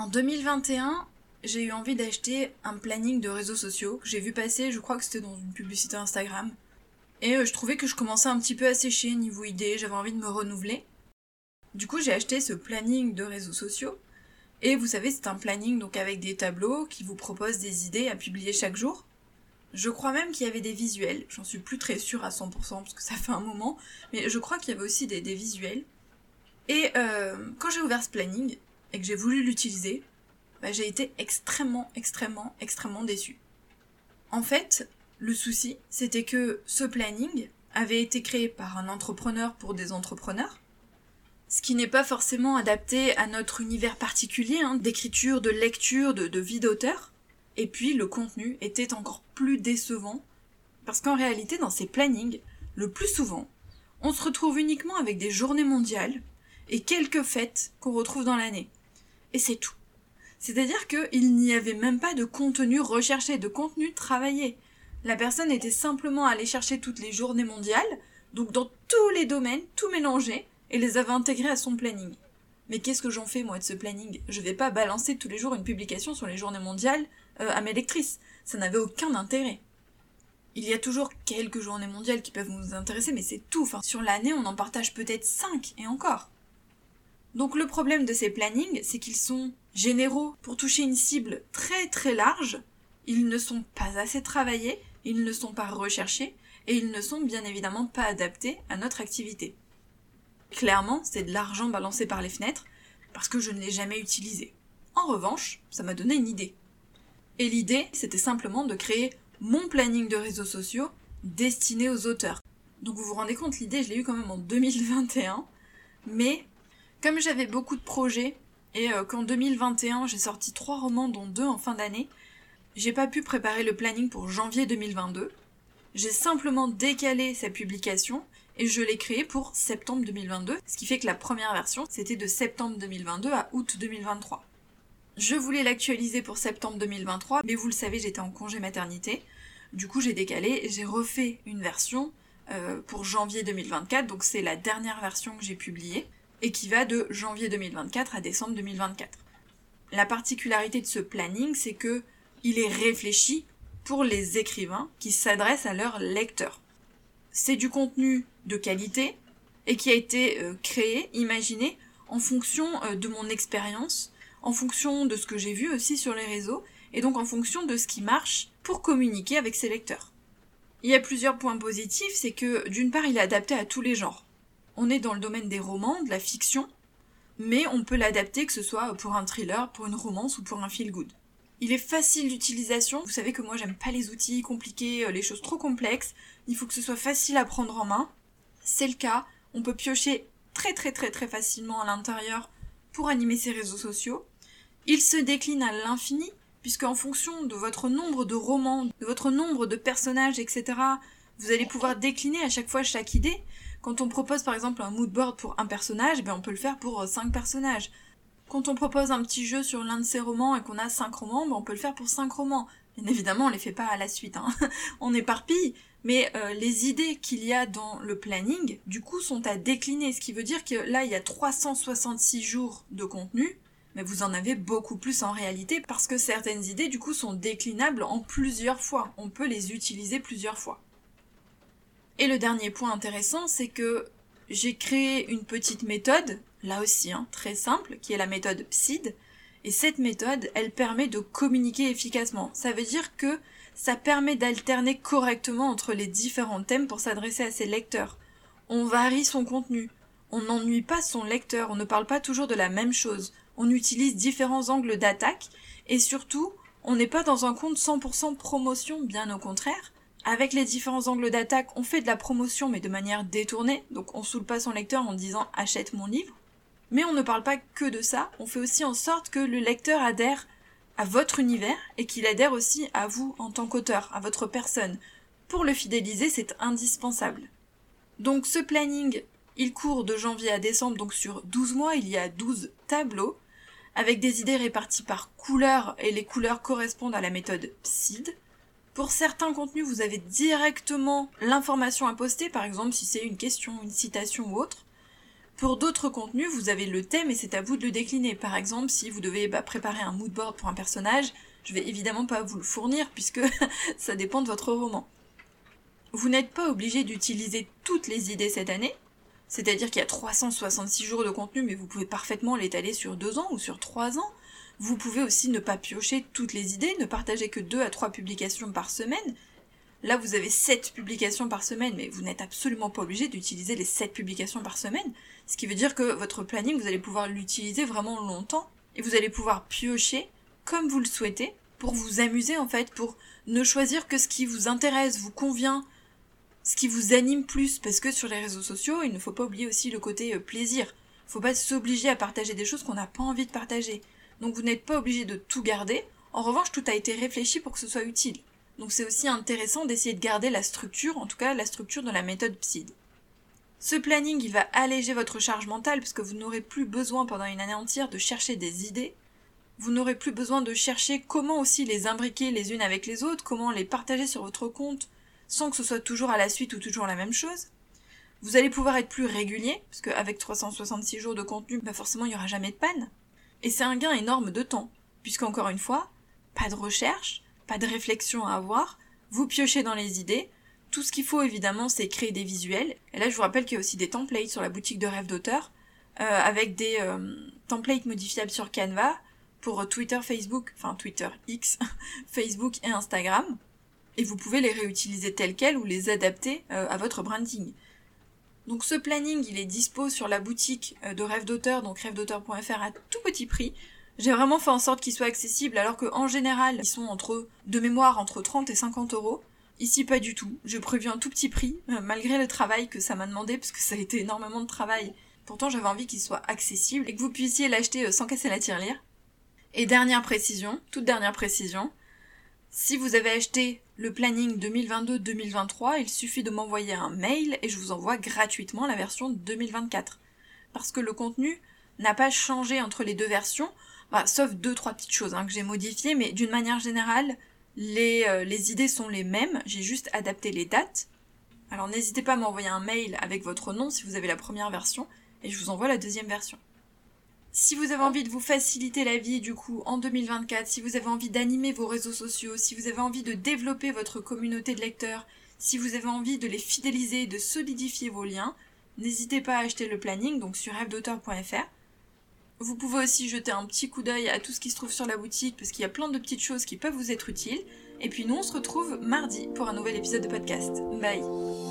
En 2021, j'ai eu envie d'acheter un planning de réseaux sociaux que j'ai vu passer, je crois que c'était dans une publicité Instagram. Et euh, je trouvais que je commençais un petit peu à sécher niveau idée, j'avais envie de me renouveler. Du coup, j'ai acheté ce planning de réseaux sociaux. Et vous savez, c'est un planning donc avec des tableaux qui vous proposent des idées à publier chaque jour. Je crois même qu'il y avait des visuels, j'en suis plus très sûre à 100% parce que ça fait un moment, mais je crois qu'il y avait aussi des, visuels. Et euh, quand j'ai ouvert ce planning et que j'ai voulu l'utiliser, bah, j'ai été extrêmement, extrêmement, extrêmement déçue. En fait, le souci, c'était que ce planning avait été créé par un entrepreneur pour des entrepreneurs, ce qui n'est pas forcément adapté à notre univers particulier hein, d'écriture, de lecture, de, de vie d'auteur. Et puis le contenu était encore plus décevant, parce qu'en réalité, dans ces plannings, le plus souvent, on se retrouve uniquement avec des journées mondiales et quelques fêtes qu'on retrouve dans l'année. Et c'est tout. C'est-à-dire qu'il n'y avait même pas de contenu recherché, de contenu travaillé. La personne était simplement allée chercher toutes les journées mondiales, donc dans tous les domaines, tout mélangé, et les avait intégrées à son planning. Mais qu'est-ce que j'en fais moi de ce planning? Je vais pas balancer tous les jours une publication sur les journées mondiales euh, à mes lectrices. Ça n'avait aucun intérêt. Il y a toujours quelques journées mondiales qui peuvent nous intéresser, mais c'est tout. Sur l'année, on en partage peut-être 5 et encore. Donc le problème de ces plannings, c'est qu'ils sont généraux pour toucher une cible très très large, ils ne sont pas assez travaillés, ils ne sont pas recherchés, et ils ne sont bien évidemment pas adaptés à notre activité. Clairement, c'est de l'argent balancé par les fenêtres, parce que je ne l'ai jamais utilisé. En revanche, ça m'a donné une idée. Et l'idée, c'était simplement de créer mon planning de réseaux sociaux destiné aux auteurs. Donc vous vous rendez compte, l'idée, je l'ai eue quand même en 2021, mais comme j'avais beaucoup de projets et euh, qu'en 2021 j'ai sorti trois romans dont deux en fin d'année, j'ai pas pu préparer le planning pour janvier 2022. J'ai simplement décalé sa publication et je l'ai créé pour septembre 2022, ce qui fait que la première version c'était de septembre 2022 à août 2023. Je voulais l'actualiser pour septembre 2023, mais vous le savez, j'étais en congé maternité. Du coup, j'ai décalé et j'ai refait une version euh, pour janvier 2024, donc c'est la dernière version que j'ai publiée et qui va de janvier 2024 à décembre 2024. La particularité de ce planning, c'est que il est réfléchi pour les écrivains qui s'adressent à leurs lecteurs. C'est du contenu de qualité et qui a été euh, créé, imaginé en fonction euh, de mon expérience, en fonction de ce que j'ai vu aussi sur les réseaux et donc en fonction de ce qui marche pour communiquer avec ses lecteurs. Il y a plusieurs points positifs, c'est que d'une part il est adapté à tous les genres on est dans le domaine des romans, de la fiction, mais on peut l'adapter que ce soit pour un thriller, pour une romance ou pour un feel good. Il est facile d'utilisation, vous savez que moi j'aime pas les outils compliqués, euh, les choses trop complexes, il faut que ce soit facile à prendre en main. C'est le cas, on peut piocher très très très très facilement à l'intérieur pour animer ses réseaux sociaux. Il se décline à l'infini, puisque en fonction de votre nombre de romans, de votre nombre de personnages, etc., vous allez pouvoir décliner à chaque fois chaque idée. Quand on propose par exemple un mood board pour un personnage, ben on peut le faire pour euh, cinq personnages. Quand on propose un petit jeu sur l'un de ses romans et qu'on a cinq romans, ben on peut le faire pour cinq romans. Bien évidemment, on les fait pas à la suite, hein. on éparpille, mais euh, les idées qu'il y a dans le planning, du coup, sont à décliner, ce qui veut dire que là, il y a 366 jours de contenu, mais vous en avez beaucoup plus en réalité parce que certaines idées, du coup, sont déclinables en plusieurs fois. On peut les utiliser plusieurs fois. Et le dernier point intéressant, c'est que j'ai créé une petite méthode, là aussi hein, très simple, qui est la méthode PSID. Et cette méthode, elle permet de communiquer efficacement. Ça veut dire que ça permet d'alterner correctement entre les différents thèmes pour s'adresser à ses lecteurs. On varie son contenu. On n'ennuie pas son lecteur. On ne parle pas toujours de la même chose. On utilise différents angles d'attaque. Et surtout, on n'est pas dans un compte 100% promotion, bien au contraire. Avec les différents angles d'attaque, on fait de la promotion mais de manière détournée, donc on saoule pas son lecteur en disant achète mon livre. Mais on ne parle pas que de ça, on fait aussi en sorte que le lecteur adhère à votre univers et qu'il adhère aussi à vous en tant qu'auteur, à votre personne. Pour le fidéliser, c'est indispensable. Donc ce planning, il court de janvier à décembre, donc sur 12 mois, il y a 12 tableaux, avec des idées réparties par couleur, et les couleurs correspondent à la méthode PSID. Pour certains contenus, vous avez directement l'information à poster, par exemple si c'est une question, une citation ou autre. Pour d'autres contenus, vous avez le thème et c'est à vous de le décliner. Par exemple, si vous devez bah, préparer un mood board pour un personnage, je vais évidemment pas vous le fournir puisque ça dépend de votre roman. Vous n'êtes pas obligé d'utiliser toutes les idées cette année, c'est-à-dire qu'il y a 366 jours de contenu, mais vous pouvez parfaitement l'étaler sur deux ans ou sur trois ans. Vous pouvez aussi ne pas piocher toutes les idées, ne partager que deux à trois publications par semaine, Là, vous avez 7 publications par semaine, mais vous n'êtes absolument pas obligé d'utiliser les 7 publications par semaine. Ce qui veut dire que votre planning, vous allez pouvoir l'utiliser vraiment longtemps. Et vous allez pouvoir piocher comme vous le souhaitez pour vous amuser en fait, pour ne choisir que ce qui vous intéresse, vous convient, ce qui vous anime plus. Parce que sur les réseaux sociaux, il ne faut pas oublier aussi le côté euh, plaisir. Faut pas s'obliger à partager des choses qu'on n'a pas envie de partager. Donc vous n'êtes pas obligé de tout garder. En revanche, tout a été réfléchi pour que ce soit utile. Donc c'est aussi intéressant d'essayer de garder la structure, en tout cas la structure de la méthode PSID. Ce planning, il va alléger votre charge mentale puisque vous n'aurez plus besoin pendant une année entière de chercher des idées. Vous n'aurez plus besoin de chercher comment aussi les imbriquer les unes avec les autres, comment les partager sur votre compte sans que ce soit toujours à la suite ou toujours la même chose. Vous allez pouvoir être plus régulier, parce qu'avec 366 jours de contenu, bah forcément il n'y aura jamais de panne. Et c'est un gain énorme de temps, puisqu'encore une fois, pas de recherche, pas de réflexion à avoir, vous piochez dans les idées. Tout ce qu'il faut évidemment, c'est créer des visuels. Et là, je vous rappelle qu'il y a aussi des templates sur la boutique de rêve d'auteur, euh, avec des euh, templates modifiables sur Canva pour Twitter, Facebook, enfin Twitter X, Facebook et Instagram. Et vous pouvez les réutiliser tels quels ou les adapter euh, à votre branding. Donc ce planning, il est dispo sur la boutique de Rêve d'auteur, donc rêvedauteur.fr à tout petit prix. J'ai vraiment fait en sorte qu'ils soient accessibles alors qu'en général, ils sont entre, de mémoire, entre 30 et 50 euros. Ici, pas du tout. J'ai prévu un tout petit prix, euh, malgré le travail que ça m'a demandé, parce que ça a été énormément de travail. Pourtant, j'avais envie qu'il soit accessible et que vous puissiez l'acheter euh, sans casser la tirelire. Et dernière précision, toute dernière précision, si vous avez acheté le planning 2022-2023, il suffit de m'envoyer un mail et je vous envoie gratuitement la version 2024. Parce que le contenu n'a pas changé entre les deux versions, bah, sauf deux trois petites choses hein, que j'ai modifiées, mais d'une manière générale, euh, les idées sont les mêmes, j'ai juste adapté les dates. Alors n'hésitez pas à m'envoyer un mail avec votre nom si vous avez la première version, et je vous envoie la deuxième version. Si vous avez envie de vous faciliter la vie du coup en 2024, si vous avez envie d'animer vos réseaux sociaux, si vous avez envie de développer votre communauté de lecteurs, si vous avez envie de les fidéliser et de solidifier vos liens, n'hésitez pas à acheter le planning donc sur rêvedauteur.fr. Vous pouvez aussi jeter un petit coup d'œil à tout ce qui se trouve sur la boutique parce qu'il y a plein de petites choses qui peuvent vous être utiles. Et puis nous on se retrouve mardi pour un nouvel épisode de podcast. Bye